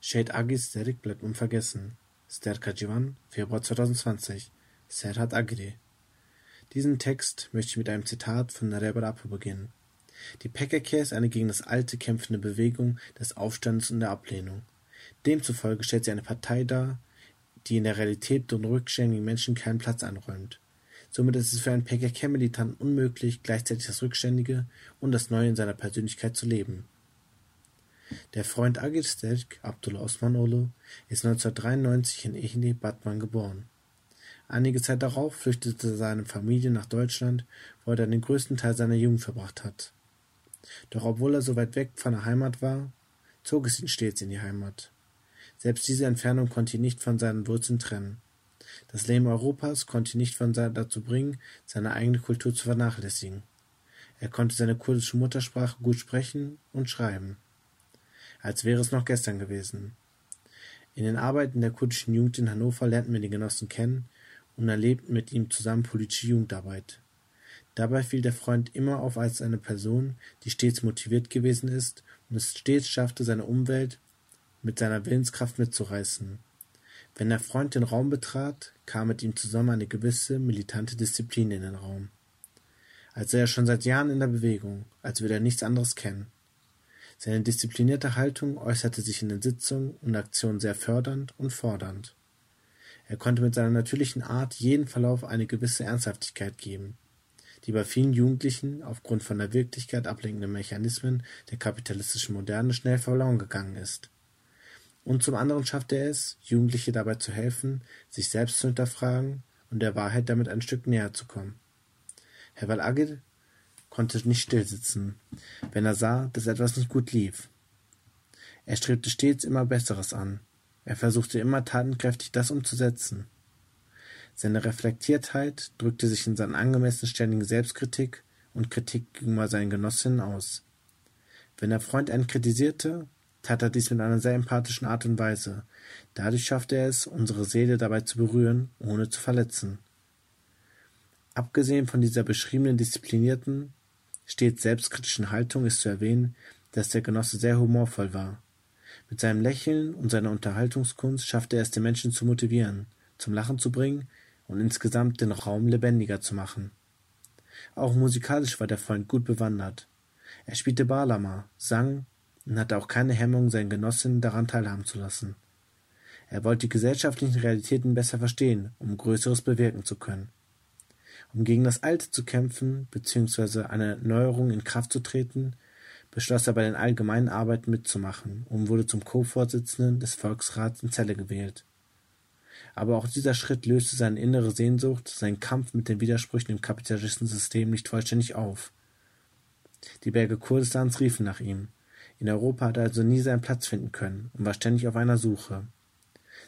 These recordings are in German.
Shade Agis Derek bleibt unvergessen. Sterka Jivan, Februar 2020. Serhat Agri. Diesen Text möchte ich mit einem Zitat von Nareba Apo beginnen. Die PKK ist eine gegen das Alte kämpfende Bewegung des Aufstands und der Ablehnung. Demzufolge stellt sie eine Partei dar, die in der Realität den rückständigen Menschen keinen Platz einräumt. Somit ist es für einen PKK-Militanten unmöglich, gleichzeitig das Rückständige und das Neue in seiner Persönlichkeit zu leben. Der Freund Agil Stelk, Abdullah Osmanoğlu, ist 1993 in Echni, Batman geboren. Einige Zeit darauf flüchtete seine Familie nach Deutschland, wo er dann den größten Teil seiner Jugend verbracht hat. Doch obwohl er so weit weg von der Heimat war, zog es ihn stets in die Heimat. Selbst diese Entfernung konnte ihn nicht von seinen Wurzeln trennen. Das Leben Europas konnte ihn nicht von dazu bringen, seine eigene Kultur zu vernachlässigen. Er konnte seine kurdische Muttersprache gut sprechen und schreiben, als wäre es noch gestern gewesen. In den Arbeiten der kurdischen Jugend in Hannover lernten wir den Genossen kennen und erlebten mit ihm zusammen politische Jugendarbeit. Dabei fiel der Freund immer auf als eine Person, die stets motiviert gewesen ist und es stets schaffte, seine Umwelt mit seiner Willenskraft mitzureißen. Wenn der Freund den Raum betrat, kam mit ihm zusammen eine gewisse militante Disziplin in den Raum. Als sei er schon seit Jahren in der Bewegung, als würde er nichts anderes kennen. Seine disziplinierte Haltung äußerte sich in den Sitzungen und Aktionen sehr fördernd und fordernd. Er konnte mit seiner natürlichen Art jeden Verlauf eine gewisse Ernsthaftigkeit geben, die bei vielen Jugendlichen aufgrund von der Wirklichkeit ablenkenden Mechanismen der kapitalistischen Moderne schnell verloren gegangen ist. Und zum anderen schaffte er es, Jugendliche dabei zu helfen, sich selbst zu hinterfragen und der Wahrheit damit ein Stück näher zu kommen. Herr Valagir konnte nicht stillsitzen, wenn er sah, dass etwas nicht gut lief. Er strebte stets immer Besseres an, er versuchte immer tatenkräftig das umzusetzen. Seine Reflektiertheit drückte sich in seiner angemessen ständigen Selbstkritik und Kritik gegenüber seinen Genossinnen aus. Wenn der Freund einen kritisierte, tat er dies mit einer sehr empathischen Art und Weise. Dadurch schaffte er es, unsere Seele dabei zu berühren, ohne zu verletzen. Abgesehen von dieser beschriebenen disziplinierten, stets selbstkritischen Haltung ist zu erwähnen, dass der Genosse sehr humorvoll war. Mit seinem Lächeln und seiner Unterhaltungskunst schaffte er es, den Menschen zu motivieren, zum Lachen zu bringen und insgesamt den Raum lebendiger zu machen. Auch musikalisch war der Freund gut bewandert. Er spielte Balama, sang und hatte auch keine Hemmung, seinen Genossinnen daran teilhaben zu lassen. Er wollte die gesellschaftlichen Realitäten besser verstehen, um Größeres bewirken zu können. Um gegen das Alte zu kämpfen bzw. eine Neuerung in Kraft zu treten, beschloss er bei den allgemeinen Arbeiten mitzumachen und wurde zum Co-Vorsitzenden des Volksrats in Celle gewählt. Aber auch dieser Schritt löste seine innere Sehnsucht, seinen Kampf mit den Widersprüchen im kapitalistischen System nicht vollständig auf. Die Berge Kurdistans riefen nach ihm. In Europa hat er also nie seinen Platz finden können und war ständig auf einer Suche.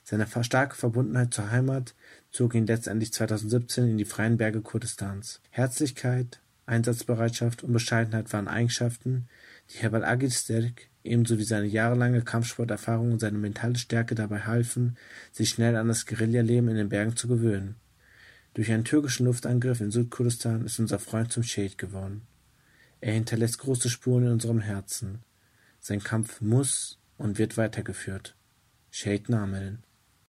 Seine starke Verbundenheit zur Heimat zog ihn letztendlich 2017 in die freien Berge Kurdistans. Herzlichkeit, Einsatzbereitschaft und Bescheidenheit waren Eigenschaften, die Herbal Agilsterk ebenso wie seine jahrelange Kampfsporterfahrung und seine mentale Stärke dabei halfen, sich schnell an das Guerillaleben in den Bergen zu gewöhnen. Durch einen türkischen Luftangriff in Südkurdistan ist unser Freund zum Shade geworden. Er hinterlässt große Spuren in unserem Herzen. Sein Kampf muss und wird weitergeführt. Shade Nameln